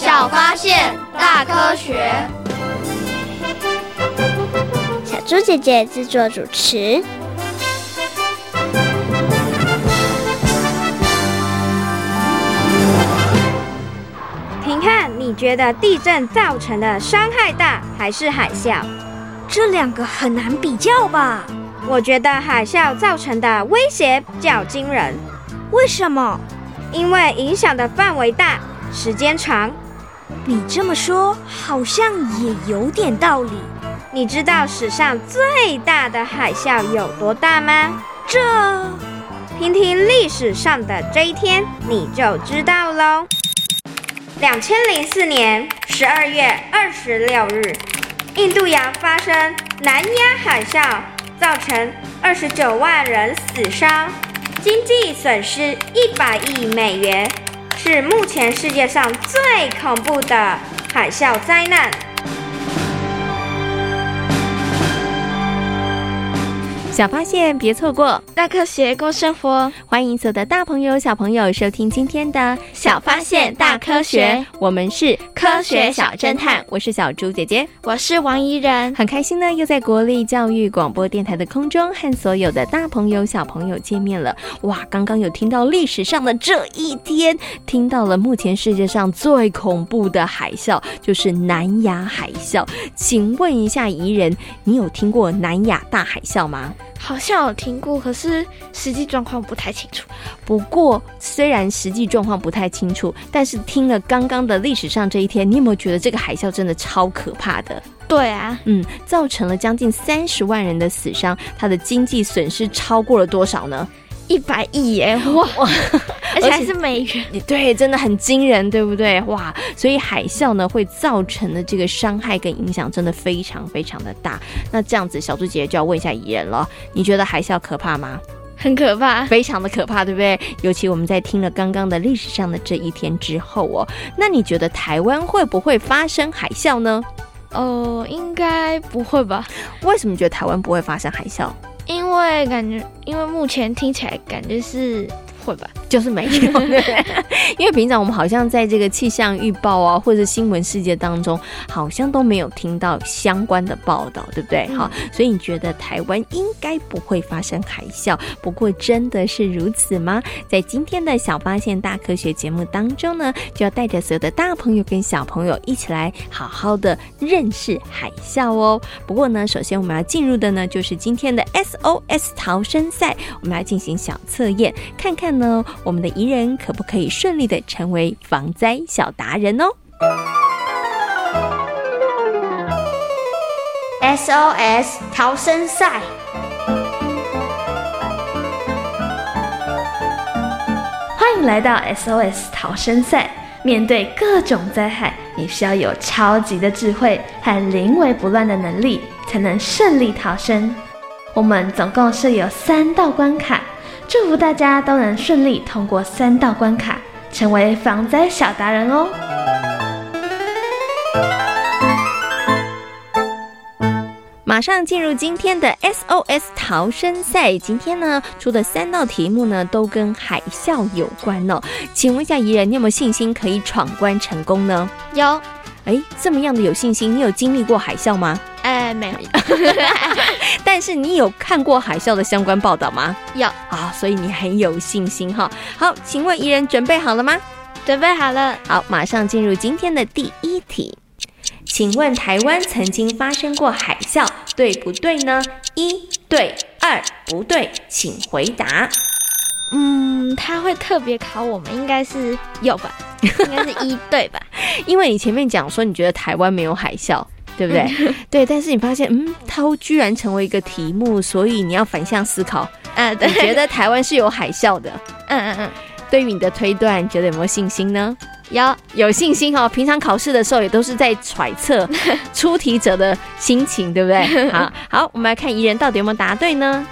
小发现，大科学。小猪姐姐制作主持。评看，你觉得地震造成的伤害大还是海啸？这两个很难比较吧？我觉得海啸造成的威胁较惊人。为什么？因为影响的范围大，时间长。你这么说，好像也有点道理。你知道史上最大的海啸有多大吗？这，听听历史上的这一天，你就知道喽。两千零四年十二月二十六日，印度洋发生南亚海啸，造成二十九万人死伤，经济损失一百亿美元，是目前世界上最恐怖的海啸灾难。小发现，别错过；大科学，过生活。欢迎所有的大朋友、小朋友收听今天的《小发现大科学》，我们是科学小侦探。我是小猪姐姐，我是王怡然。很开心呢，又在国立教育广播电台的空中和所有的大朋友、小朋友见面了。哇，刚刚有听到历史上的这一天，听到了目前世界上最恐怖的海啸，就是南亚海啸。请问一下怡人，你有听过南亚大海啸吗？好像有听过，可是实际状况不太清楚。不过，虽然实际状况不太清楚，但是听了刚刚的历史上这一天，你有没有觉得这个海啸真的超可怕的？对啊，嗯，造成了将近三十万人的死伤，它的经济损失超过了多少呢？一百亿耶！哇，而且还是美元，对，真的很惊人，对不对？哇，所以海啸呢会造成的这个伤害跟影响真的非常非常的大。那这样子，小猪姐姐就要问一下怡人了，你觉得海啸可怕吗？很可怕，非常的可怕，对不对？尤其我们在听了刚刚的历史上的这一天之后哦，那你觉得台湾会不会发生海啸呢？哦，应该不会吧？为什么觉得台湾不会发生海啸？因为感觉，因为目前听起来感觉是。会吧，就是没有，对？因为平常我们好像在这个气象预报啊，或者新闻世界当中，好像都没有听到相关的报道，对不对？好、嗯，所以你觉得台湾应该不会发生海啸？不过真的是如此吗？在今天的小发现大科学节目当中呢，就要带着所有的大朋友跟小朋友一起来好好的认识海啸哦。不过呢，首先我们要进入的呢，就是今天的 SOS 逃生赛，我们来进行小测验，看看。呢，我们的宜人可不可以顺利的成为防灾小达人哦？SOS 逃生赛，欢迎来到 SOS 逃生赛。面对各种灾害，你需要有超级的智慧和临危不乱的能力，才能顺利逃生。我们总共设有三道关卡。祝福大家都能顺利通过三道关卡，成为防灾小达人哦！马上进入今天的 SOS 逃生赛。今天呢，出的三道题目呢，都跟海啸有关哦。请问一下怡人，你有没有信心可以闯关成功呢？有。哎，这么样的有信心，你有经历过海啸吗？哎，没有。但是你有看过海啸的相关报道吗？有啊，所以你很有信心哈。好，请问怡人准备好了吗？准备好了。好，马上进入今天的第一题。请问台湾曾经发生过海啸，对不对呢？一对，二不对，请回答。嗯，他会特别考我们，应该是有吧？应该是一对吧？因为你前面讲说你觉得台湾没有海啸，对不对？对，但是你发现，嗯，它居然成为一个题目，所以你要反向思考。嗯，对，你觉得台湾是有海啸的？嗯嗯嗯。对于你的推断，觉得有没有信心呢？有有信心哦。平常考试的时候也都是在揣测 出题者的心情，对不对？好好，我们来看怡人到底有没有答对呢？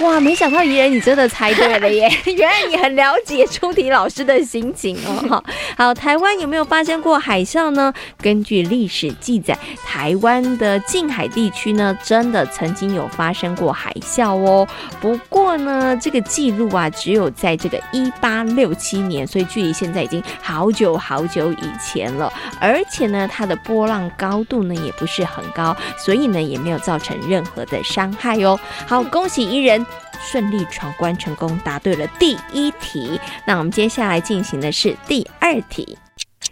哇，没想到怡人你真的猜对了耶！原来你很了解出题老师的心情哦。好，台湾有没有发生过海啸呢？根据历史记载，台湾的近海地区呢，真的曾经有发生过海啸哦。不过呢，这个记录啊，只有在这个一八六七年，所以距离现在已经好久好久以前了。而且呢，它的波浪高度呢，也不是很高，所以呢，也没有造成任何的伤害哦。好，恭喜怡人。顺利闯关成功，答对了第一题。那我们接下来进行的是第二题，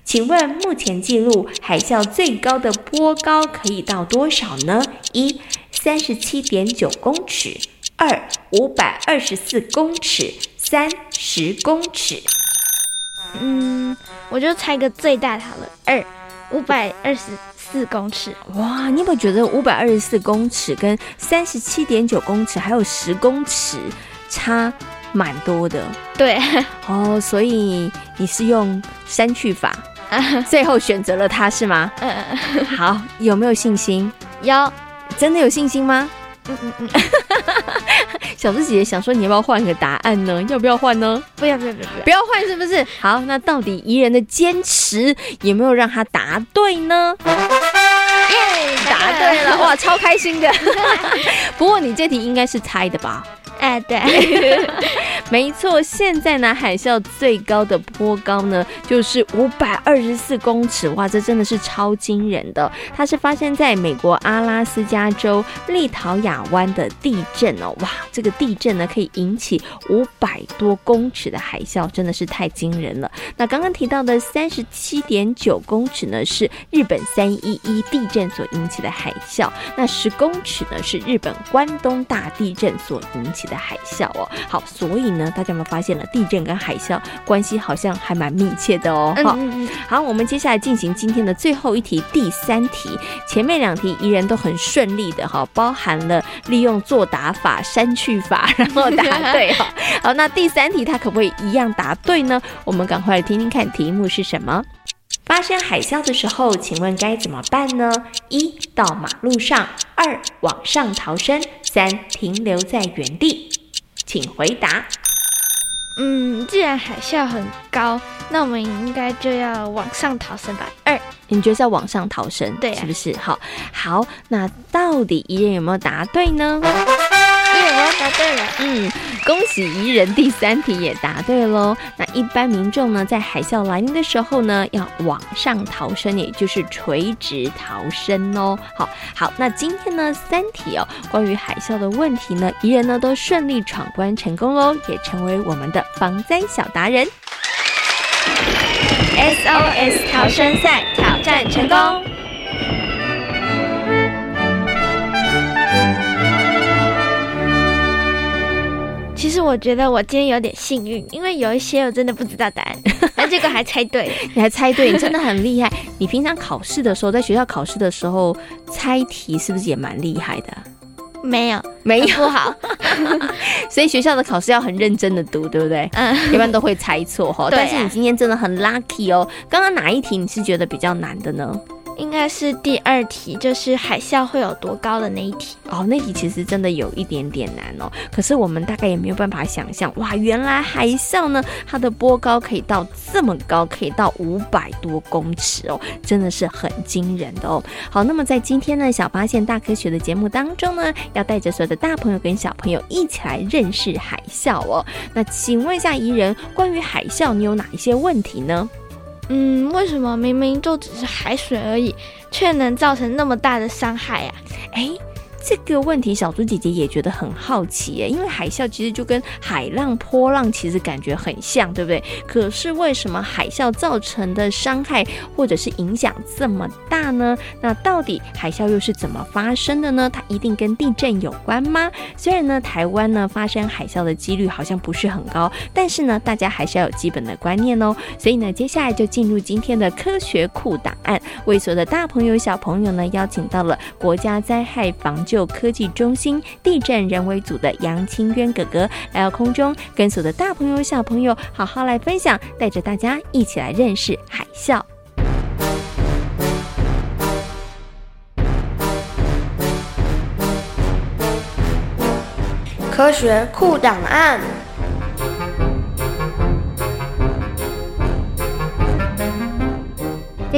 请问目前记录海啸最高的波高可以到多少呢？一、三十七点九公尺；二、五百二十四公尺；三、十公尺。嗯，我就猜个最大好了，二、五百二十。四公尺哇！你有没有觉得五百二十四公尺跟三十七点九公尺还有十公尺差蛮多的？对哦，所以你是用删去法，最后选择了它是吗？嗯，好，有没有信心？有，真的有信心吗？嗯嗯嗯。小猪姐姐想说，你要不要换个答案呢？要不要换呢？不要不要不要不要换，是不是？好，那到底怡人的坚持有没有让他答对呢？耶，答对了，哇，超开心的。不过你这题应该是猜的吧？哎，对，没错。现在呢，海啸最高的波高呢，就是五百二十四公尺。哇，这真的是超惊人的。它是发生在美国阿拉斯加州立陶亚湾的地震哦。哇，这个地震呢，可以引起五百多公尺的海啸，真的是太惊人了。那刚刚提到的三十七点九公尺呢，是日本三一一地震所引起的海啸。那十公尺呢，是日本关东大地震所引起的。海啸哦，好，所以呢，大家有没有发现了地震跟海啸关系好像还蛮密切的哦。好，好，我们接下来进行今天的最后一题，第三题。前面两题依然都很顺利的哈，包含了利用作答法、删去法，然后答对哈。好，那第三题它可不可以一样答对呢？我们赶快来听听看题目是什么。发生海啸的时候，请问该怎么办呢？一、到马路上；二、往上逃生；三、停留在原地。请回答。嗯，既然海啸很高，那我们应该就要往上逃生吧？二，你觉得要往上逃生？对啊，是不是？好，好，那到底宜人有没有答对呢？对了，嗯，恭喜怡人第三题也答对喽。那一般民众呢，在海啸来临的时候呢，要往上逃生，也就是垂直逃生哦。好，好，那今天呢，三题哦，关于海啸的问题呢，怡人呢都顺利闯关成功喽，也成为我们的防灾小达人。SOS 逃生赛挑战成功。其实我觉得我今天有点幸运，因为有一些我真的不知道答案，但这个还猜对，你还猜对，你真的很厉害。你平常考试的时候，在学校考试的时候猜题是不是也蛮厉害的？没有，没有不好，所以学校的考试要很认真的读，对不对？嗯，一般都会猜错哈。但是你今天真的很 lucky 哦。刚刚哪一题你是觉得比较难的呢？应该是第二题，就是海啸会有多高的那一题哦。那题其实真的有一点点难哦。可是我们大概也没有办法想象，哇，原来海啸呢，它的波高可以到这么高，可以到五百多公尺哦，真的是很惊人的哦。好，那么在今天呢，小发现大科学的节目当中呢，要带着所有的大朋友跟小朋友一起来认识海啸哦。那请问一下宜人，关于海啸，你有哪一些问题呢？嗯，为什么明明就只是海水而已，却能造成那么大的伤害呀？诶。这个问题，小猪姐姐也觉得很好奇耶，因为海啸其实就跟海浪、波浪其实感觉很像，对不对？可是为什么海啸造成的伤害或者是影响这么大呢？那到底海啸又是怎么发生的呢？它一定跟地震有关吗？虽然呢，台湾呢发生海啸的几率好像不是很高，但是呢，大家还是要有基本的观念哦。所以呢，接下来就进入今天的科学库档案，为所有的大朋友小朋友呢邀请到了国家灾害防救。有科技中心地震人为组的杨清渊哥哥来到空中，跟所有的大朋友小朋友好好来分享，带着大家一起来认识海啸。科学酷档案。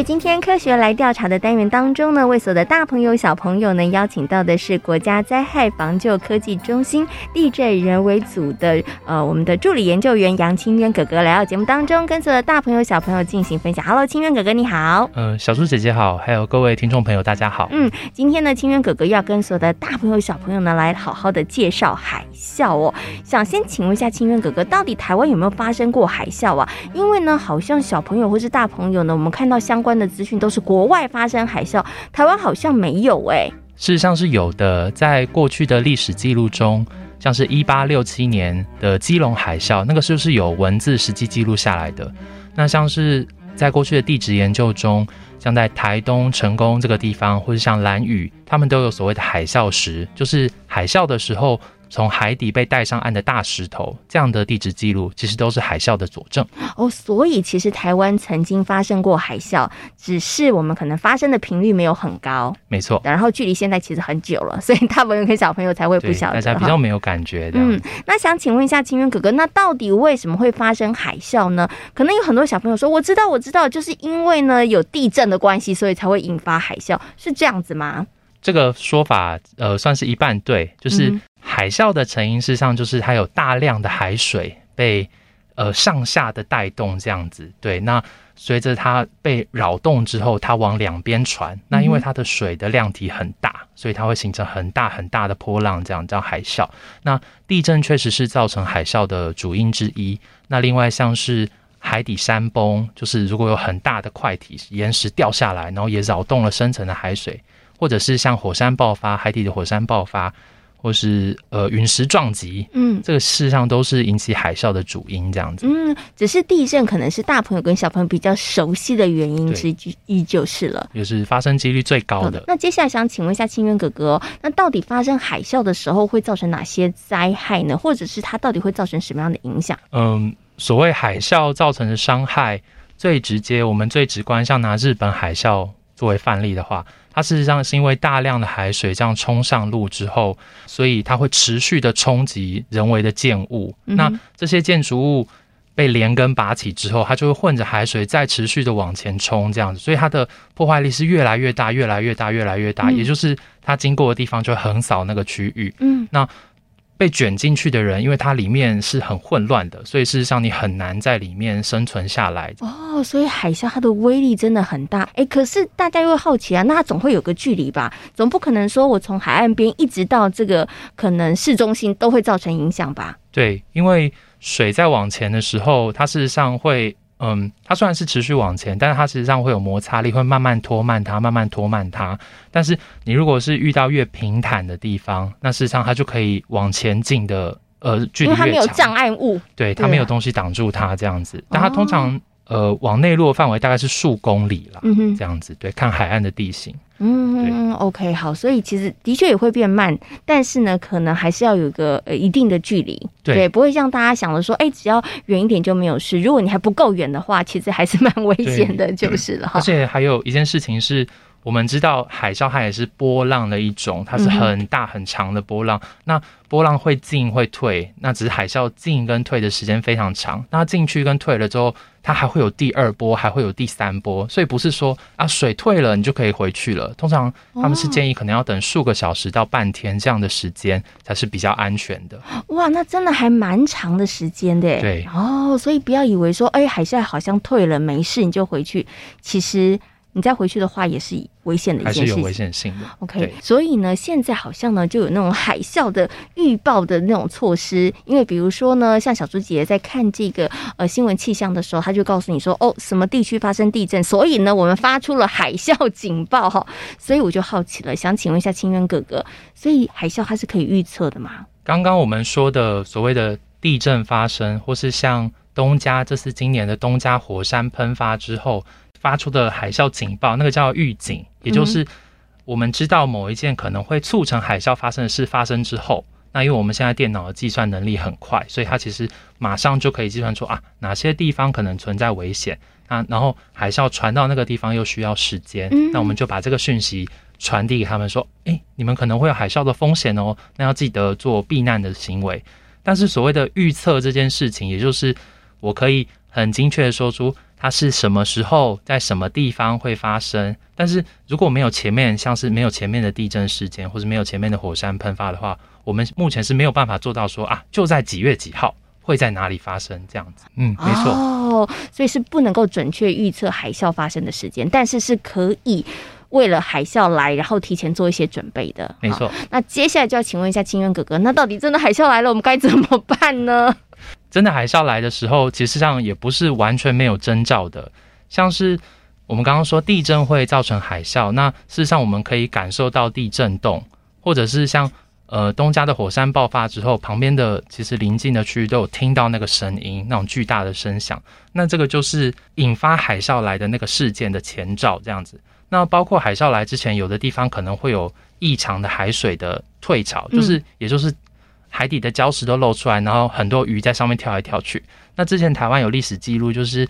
今天科学来调查的单元当中呢，为所有的大朋友小朋友呢，邀请到的是国家灾害防救科技中心地震人为组的呃我们的助理研究员杨清渊哥哥来到节目当中，跟所有的大朋友小朋友进行分享。Hello，清渊哥哥你好。嗯、呃，小猪姐姐好，还有各位听众朋友大家好。嗯，今天呢，清渊哥哥要跟所有的大朋友小朋友呢来好好的介绍海啸哦。想先请问一下清渊哥哥，到底台湾有没有发生过海啸啊？因为呢，好像小朋友或是大朋友呢，我们看到相关关的资讯都是国外发生海啸，台湾好像没有哎、事实上是有的，在过去的历史记录中，像是一八六七年的基隆海啸，那个是不是有文字实际记录下来的。那像是在过去的地质研究中，像在台东成功这个地方，或者像兰屿，他们都有所谓的海啸石，就是海啸的时候。从海底被带上岸的大石头，这样的地质记录其实都是海啸的佐证哦。所以其实台湾曾经发生过海啸，只是我们可能发生的频率没有很高。没错。然后距离现在其实很久了，所以大朋友跟小朋友才会不晓得，大家比较没有感觉的。嗯，那想请问一下清渊哥哥，那到底为什么会发生海啸呢？可能有很多小朋友说，我知道，我知道，就是因为呢有地震的关系，所以才会引发海啸，是这样子吗？这个说法，呃，算是一半对，就是海啸的成因，事实上就是它有大量的海水被呃上下的带动这样子。对，那随着它被扰动之后，它往两边传，那因为它的水的量体很大，所以它会形成很大很大的波浪，这样叫海啸。那地震确实是造成海啸的主因之一。那另外像是海底山崩，就是如果有很大的块体岩石掉下来，然后也扰动了深层的海水。或者是像火山爆发，海底的火山爆发，或是呃陨石撞击，嗯，这个事实上都是引起海啸的主因，这样子。嗯，只是地震可能是大朋友跟小朋友比较熟悉的原因之一，就是了，也是发生几率最高的。那接下来想请问一下清源哥哥，那到底发生海啸的时候会造成哪些灾害呢？或者是它到底会造成什么样的影响？嗯，所谓海啸造成的伤害，最直接，我们最直观，像拿日本海啸作为范例的话。它事实上是因为大量的海水这样冲上陆之后，所以它会持续的冲击人为的建物。嗯、那这些建筑物被连根拔起之后，它就会混着海水再持续的往前冲，这样子，所以它的破坏力是越来越大，越来越大，越来越大。嗯、也就是它经过的地方就会横扫那个区域。嗯，那。被卷进去的人，因为它里面是很混乱的，所以事实上你很难在里面生存下来。哦，所以海啸它的威力真的很大。哎，可是大家又好奇啊，那它总会有个距离吧？总不可能说我从海岸边一直到这个可能市中心都会造成影响吧？对，因为水在往前的时候，它事实上会。嗯，它虽然是持续往前，但是它实际上会有摩擦力，会慢慢拖慢它，慢慢拖慢它。但是你如果是遇到越平坦的地方，那事实上它就可以往前进的，呃，距离越长。它没有障碍物，对，它没有东西挡住它这样子。啊、但它通常呃往内陆的范围大概是数公里啦，嗯、这样子。对，看海岸的地形。嗯，OK，好，所以其实的确也会变慢，但是呢，可能还是要有一个呃一定的距离，对，对，不会像大家想的说，哎、欸，只要远一点就没有事。如果你还不够远的话，其实还是蛮危险的，就是了哈。而且还有一件事情是，我们知道海啸它也是波浪的一种，它是很大很长的波浪。嗯、那波浪会进会退，那只是海啸进跟退的时间非常长。那进去跟退了之后，它还会有第二波，还会有第三波。所以不是说啊水退了你就可以回去了。通常他们是建议可能要等数个小时到半天这样的时间才是比较安全的。哇，那真的还蛮长的时间的。对哦，所以不要以为说哎海啸好像退了没事你就回去，其实。你再回去的话，也是危险的一件事情。还是有危险性的。OK，所以呢，现在好像呢，就有那种海啸的预报的那种措施。因为比如说呢，像小猪姐姐在看这个呃新闻气象的时候，她就告诉你说，哦，什么地区发生地震，所以呢，我们发出了海啸警报哈。所以我就好奇了，想请问一下清渊哥哥，所以海啸它是可以预测的吗？刚刚我们说的所谓的地震发生，或是像东加这次今年的东加火山喷发之后。发出的海啸警报，那个叫预警，也就是我们知道某一件可能会促成海啸发生的事发生之后，那因为我们现在电脑的计算能力很快，所以它其实马上就可以计算出啊哪些地方可能存在危险啊，然后海啸传到那个地方又需要时间，那我们就把这个讯息传递给他们说，诶，你们可能会有海啸的风险哦，那要记得做避难的行为。但是所谓的预测这件事情，也就是我可以很精确的说出它是什么时候在什么地方会发生。但是如果没有前面像是没有前面的地震事件，或者没有前面的火山喷发的话，我们目前是没有办法做到说啊，就在几月几号会在哪里发生这样子。嗯，没错。哦，所以是不能够准确预测海啸发生的时间，但是是可以。为了海啸来，然后提前做一些准备的，没错。那接下来就要请问一下清渊哥哥，那到底真的海啸来了，我们该怎么办呢？真的海啸来的时候，其实上也不是完全没有征兆的，像是我们刚刚说地震会造成海啸，那事实上我们可以感受到地震动，或者是像呃东家的火山爆发之后，旁边的其实邻近的区域都有听到那个声音，那种巨大的声响，那这个就是引发海啸来的那个事件的前兆，这样子。那包括海啸来之前，有的地方可能会有异常的海水的退潮，就是也就是海底的礁石都露出来，然后很多鱼在上面跳来跳去。那之前台湾有历史记录，就是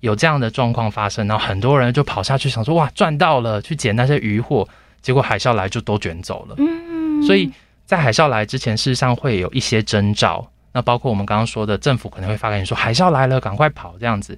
有这样的状况发生，然后很多人就跑下去想说哇赚到了，去捡那些渔获，结果海啸来就都卷走了。嗯，所以在海啸来之前，事实上会有一些征兆。那包括我们刚刚说的，政府可能会发给你说海啸来了，赶快跑这样子。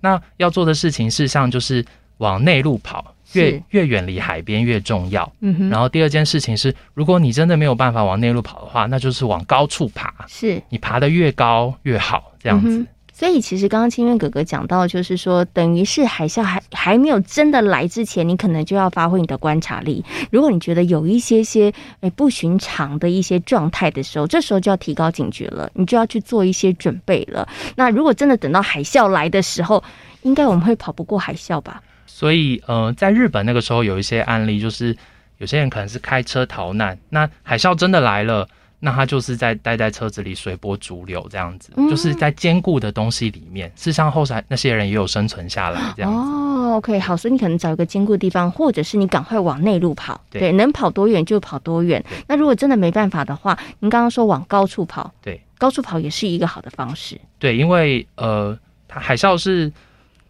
那要做的事情，事实上就是往内陆跑。越越远离海边越重要。嗯哼。然后第二件事情是，如果你真的没有办法往内陆跑的话，那就是往高处爬。是。你爬得越高越好，这样子。嗯、所以其实刚刚清渊哥哥讲到，就是说，等于是海啸还还没有真的来之前，你可能就要发挥你的观察力。如果你觉得有一些些诶不寻常的一些状态的时候，这时候就要提高警觉了，你就要去做一些准备了。那如果真的等到海啸来的时候，应该我们会跑不过海啸吧？所以，呃，在日本那个时候有一些案例，就是有些人可能是开车逃难，那海啸真的来了，那他就是在待在车子里随波逐流这样子，嗯、就是在坚固的东西里面。事实上，后来那些人也有生存下来这样子。哦，OK，好，所以你可能找一个坚固的地方，或者是你赶快往内陆跑，对，对，能跑多远就跑多远。那如果真的没办法的话，您刚刚说往高处跑，对，高处跑也是一个好的方式。对，因为呃，它海啸是。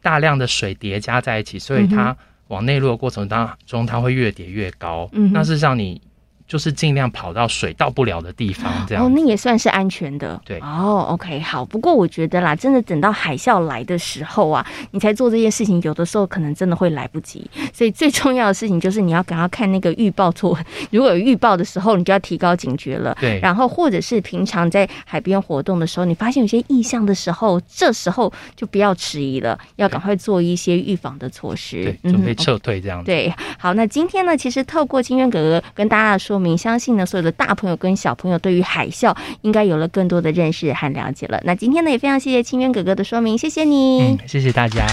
大量的水叠加在一起，所以它往内陆的过程当中，它会越叠越高。嗯，那事实上你。就是尽量跑到水到不了的地方，这样哦，那也算是安全的。对哦，OK，好。不过我觉得啦，真的等到海啸来的时候啊，你才做这件事情，有的时候可能真的会来不及。所以最重要的事情就是你要赶快看那个预报做，如果有预报的时候，你就要提高警觉了。对。然后或者是平常在海边活动的时候，你发现有些异象的时候，这时候就不要迟疑了，要赶快做一些预防的措施，对，准备撤退这样子。嗯，对，好，那今天呢，其实透过清渊哥哥跟大家说。相信呢，所有的大朋友跟小朋友对于海啸应该有了更多的认识和了解了。那今天呢，也非常谢谢清渊哥哥的说明，谢谢你。嗯，谢谢大家。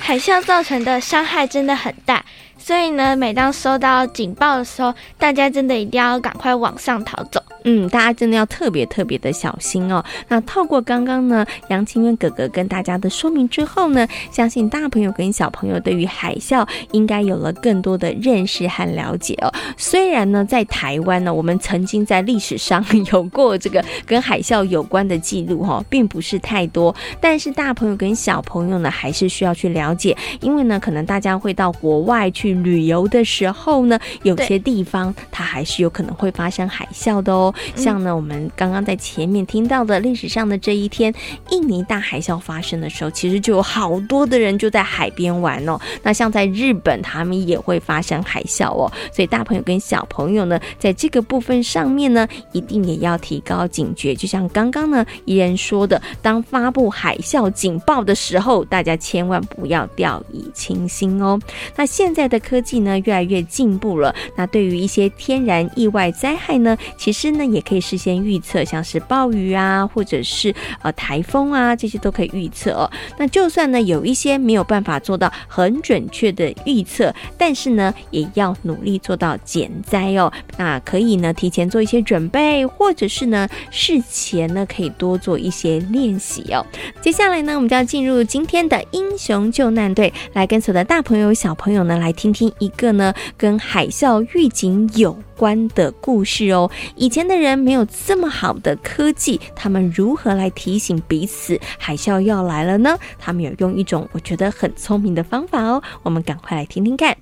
海啸造成的伤害真的很大。所以呢，每当收到警报的时候，大家真的一定要赶快往上逃走。嗯，大家真的要特别特别的小心哦。那透过刚刚呢，杨清渊哥哥跟大家的说明之后呢，相信大朋友跟小朋友对于海啸应该有了更多的认识和了解哦。虽然呢，在台湾呢，我们曾经在历史上有过这个跟海啸有关的记录哈，并不是太多，但是大朋友跟小朋友呢，还是需要去了解，因为呢，可能大家会到国外去。旅游的时候呢，有些地方它还是有可能会发生海啸的哦。像呢，我们刚刚在前面听到的历史上的这一天，印尼大海啸发生的时候，其实就有好多的人就在海边玩哦。那像在日本，他们也会发生海啸哦。所以大朋友跟小朋友呢，在这个部分上面呢，一定也要提高警觉。就像刚刚呢，宜人说的，当发布海啸警报的时候，大家千万不要掉以轻心哦。那现在的。科技呢越来越进步了，那对于一些天然意外灾害呢，其实呢，也可以事先预测，像是暴雨啊，或者是呃台风啊，这些都可以预测哦。那就算呢有一些没有办法做到很准确的预测，但是呢也要努力做到减灾哦。那可以呢提前做一些准备，或者是呢事前呢可以多做一些练习哦。接下来呢，我们就要进入今天的英雄救难队，来跟所有的大朋友小朋友呢来听听一个呢跟海啸预警有关的故事哦。以前的人没有这么好的科技，他们如何来提醒彼此海啸要来了呢？他们有用一种我觉得很聪明的方法哦。我们赶快来听听看。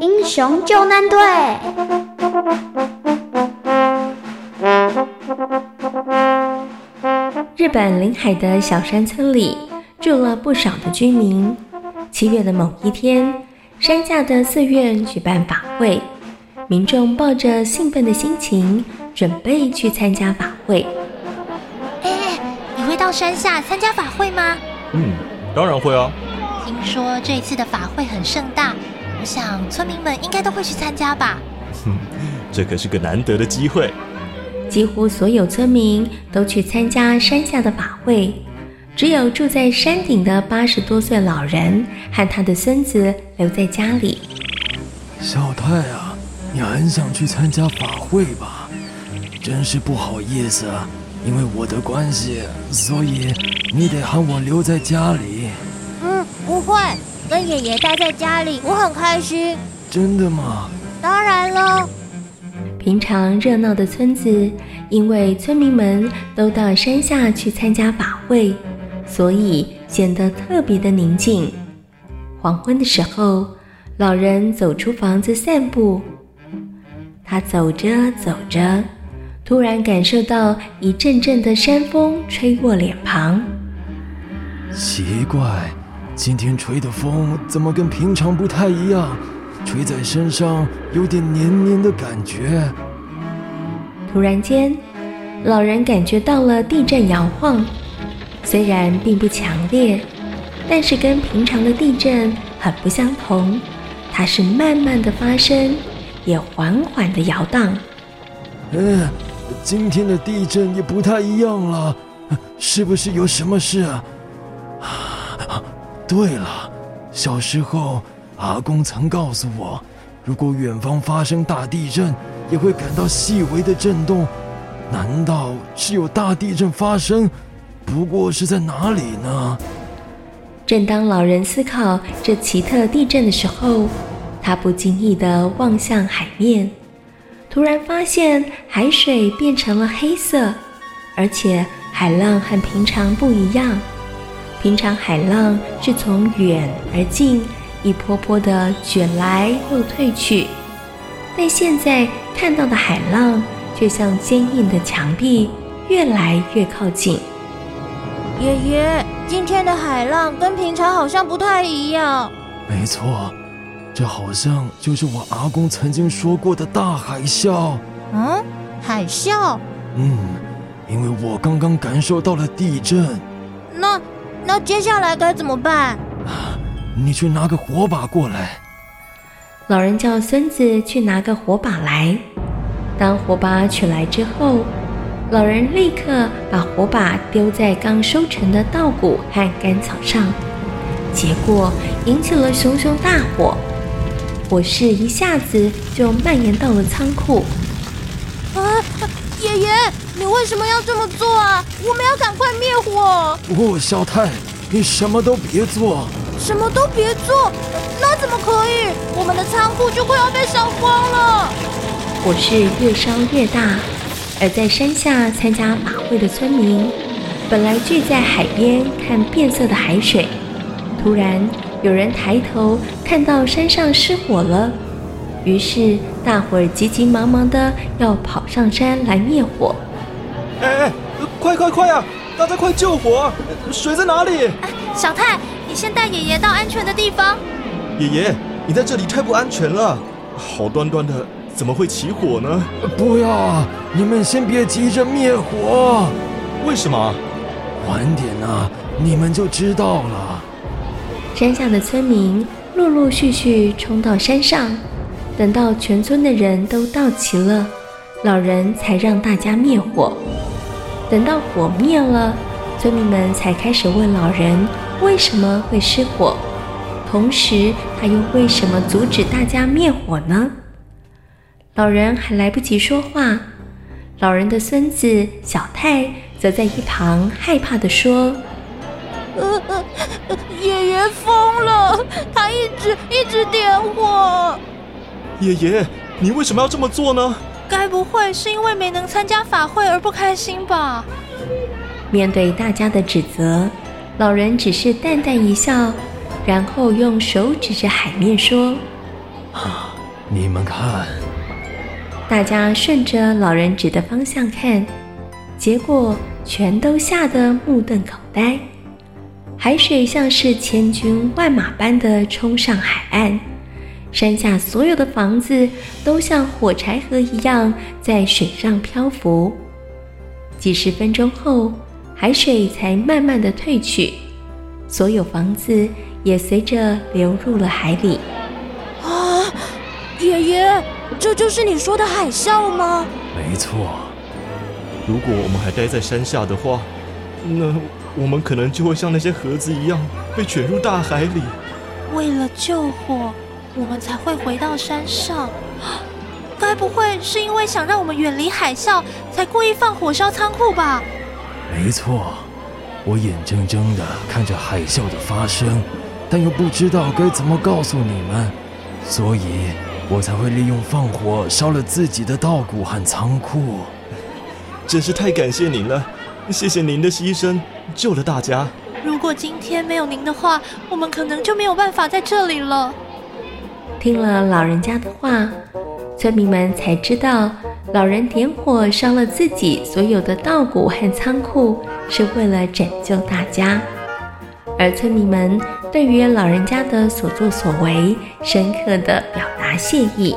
英雄救难队。日本临海的小山村里住了不少的居民。七月的某一天，山下的寺院举办法会，民众抱着兴奋的心情，准备去参加法会。哎，你会到山下参加法会吗？嗯，当然会啊。听说这一次的法会很盛大，我想村民们应该都会去参加吧。哼，这可是个难得的机会。几乎所有村民都去参加山下的法会，只有住在山顶的八十多岁老人和他的孙子留在家里。小太啊，你很想去参加法会吧？真是不好意思啊，因为我的关系，所以你得喊我留在家里。嗯，不会，跟爷爷待在家里，我很开心。真的吗？当然了。平常热闹的村子，因为村民们都到山下去参加法会，所以显得特别的宁静。黄昏的时候，老人走出房子散步。他走着走着，突然感受到一阵阵的山风吹过脸庞。奇怪，今天吹的风怎么跟平常不太一样？吹在身上有点黏黏的感觉。突然间，老人感觉到了地震摇晃，虽然并不强烈，但是跟平常的地震很不相同。它是慢慢的发生，也缓缓的摇荡。嗯，今天的地震也不太一样了，是不是有什么事啊？啊，对了，小时候。阿公曾告诉我，如果远方发生大地震，也会感到细微的震动。难道是有大地震发生？不过是在哪里呢？正当老人思考这奇特地震的时候，他不经意地望向海面，突然发现海水变成了黑色，而且海浪和平常不一样。平常海浪是从远而近。一波波的卷来又退去，但现在看到的海浪却像坚硬的墙壁，越来越靠近。爷爷，今天的海浪跟平常好像不太一样。没错，这好像就是我阿公曾经说过的大海啸。嗯，海啸？嗯，因为我刚刚感受到了地震。那那接下来该怎么办？你去拿个火把过来。老人叫孙子去拿个火把来。当火把取来之后，老人立刻把火把丢在刚收成的稻谷和干草上，结果引起了熊熊大火。火势一下子就蔓延到了仓库。啊，爷爷，你为什么要这么做啊？我们要赶快灭火。哦，小太，你什么都别做。什么都别做，那怎么可以？我们的仓库就快要被烧光了。火势越烧越大，而在山下参加马会的村民，本来聚在海边看变色的海水，突然有人抬头看到山上失火了，于是大伙儿急急忙忙的要跑上山来灭火。哎哎，快快快啊！大家快救火！水在哪里？小太。你先带爷爷到安全的地方。爷爷，你在这里太不安全了，好端端的怎么会起火呢？不要啊，你们先别急着灭火。为什么？晚点啊，你们就知道了。山下的村民陆陆续续冲到山上。等到全村的人都到齐了，老人才让大家灭火。等到火灭了，村民们才开始问老人为什么会失火，同时他又为什么阻止大家灭火呢？老人还来不及说话，老人的孙子小泰则在一旁害怕地说：“呃呃，爷爷疯了，他一直一直点火。”爷爷，你为什么要这么做呢？该不会是因为没能参加法会而不开心吧？面对大家的指责，老人只是淡淡一笑，然后用手指着海面说：“啊，你们看。”大家顺着老人指的方向看，结果全都吓得目瞪口呆。海水像是千军万马般的冲上海岸。山下所有的房子都像火柴盒一样在水上漂浮。几十分钟后，海水才慢慢的退去，所有房子也随着流入了海里。啊，爷爷，这就是你说的海啸吗？没错。如果我们还待在山下的话，那我们可能就会像那些盒子一样被卷入大海里。为了救火。我们才会回到山上，该不会是因为想让我们远离海啸，才故意放火烧仓库吧？没错，我眼睁睁地看着海啸的发生，但又不知道该怎么告诉你们，所以我才会利用放火烧了自己的稻谷和仓库。真是太感谢您了，谢谢您的牺牲，救了大家。如果今天没有您的话，我们可能就没有办法在这里了。听了老人家的话，村民们才知道，老人点火烧了自己所有的稻谷和仓库，是为了拯救大家。而村民们对于老人家的所作所为，深刻的表达谢意。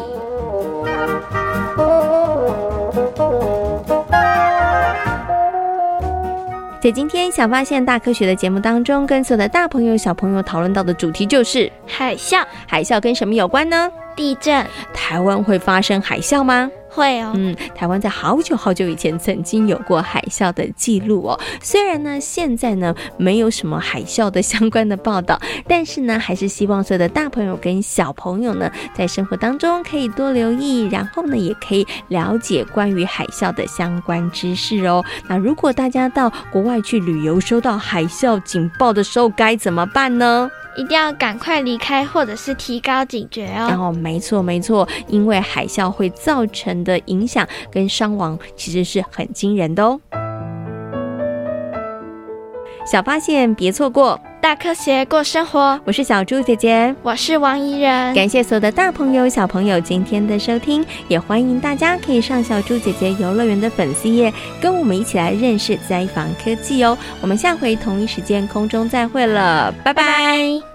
在今天小发现大科学的节目当中，跟所有的大朋友小朋友讨论到的主题就是海啸。海啸跟什么有关呢？地震。台湾会发生海啸吗？会哦，嗯，台湾在好久好久以前曾经有过海啸的记录哦。虽然呢，现在呢没有什么海啸的相关的报道，但是呢，还是希望所有的大朋友跟小朋友呢，在生活当中可以多留意，然后呢，也可以了解关于海啸的相关知识哦。那如果大家到国外去旅游，收到海啸警报的时候，该怎么办呢？一定要赶快离开，或者是提高警觉哦。然后，没错没错，因为海啸会造成的影响跟伤亡其实是很惊人的哦。小发现，别错过大科学过生活。我是小猪姐姐，我是王怡人。感谢所有的大朋友小朋友今天的收听，也欢迎大家可以上小猪姐姐游乐园的粉丝页，跟我们一起来认识灾防科技哦。我们下回同一时间空中再会了，拜拜。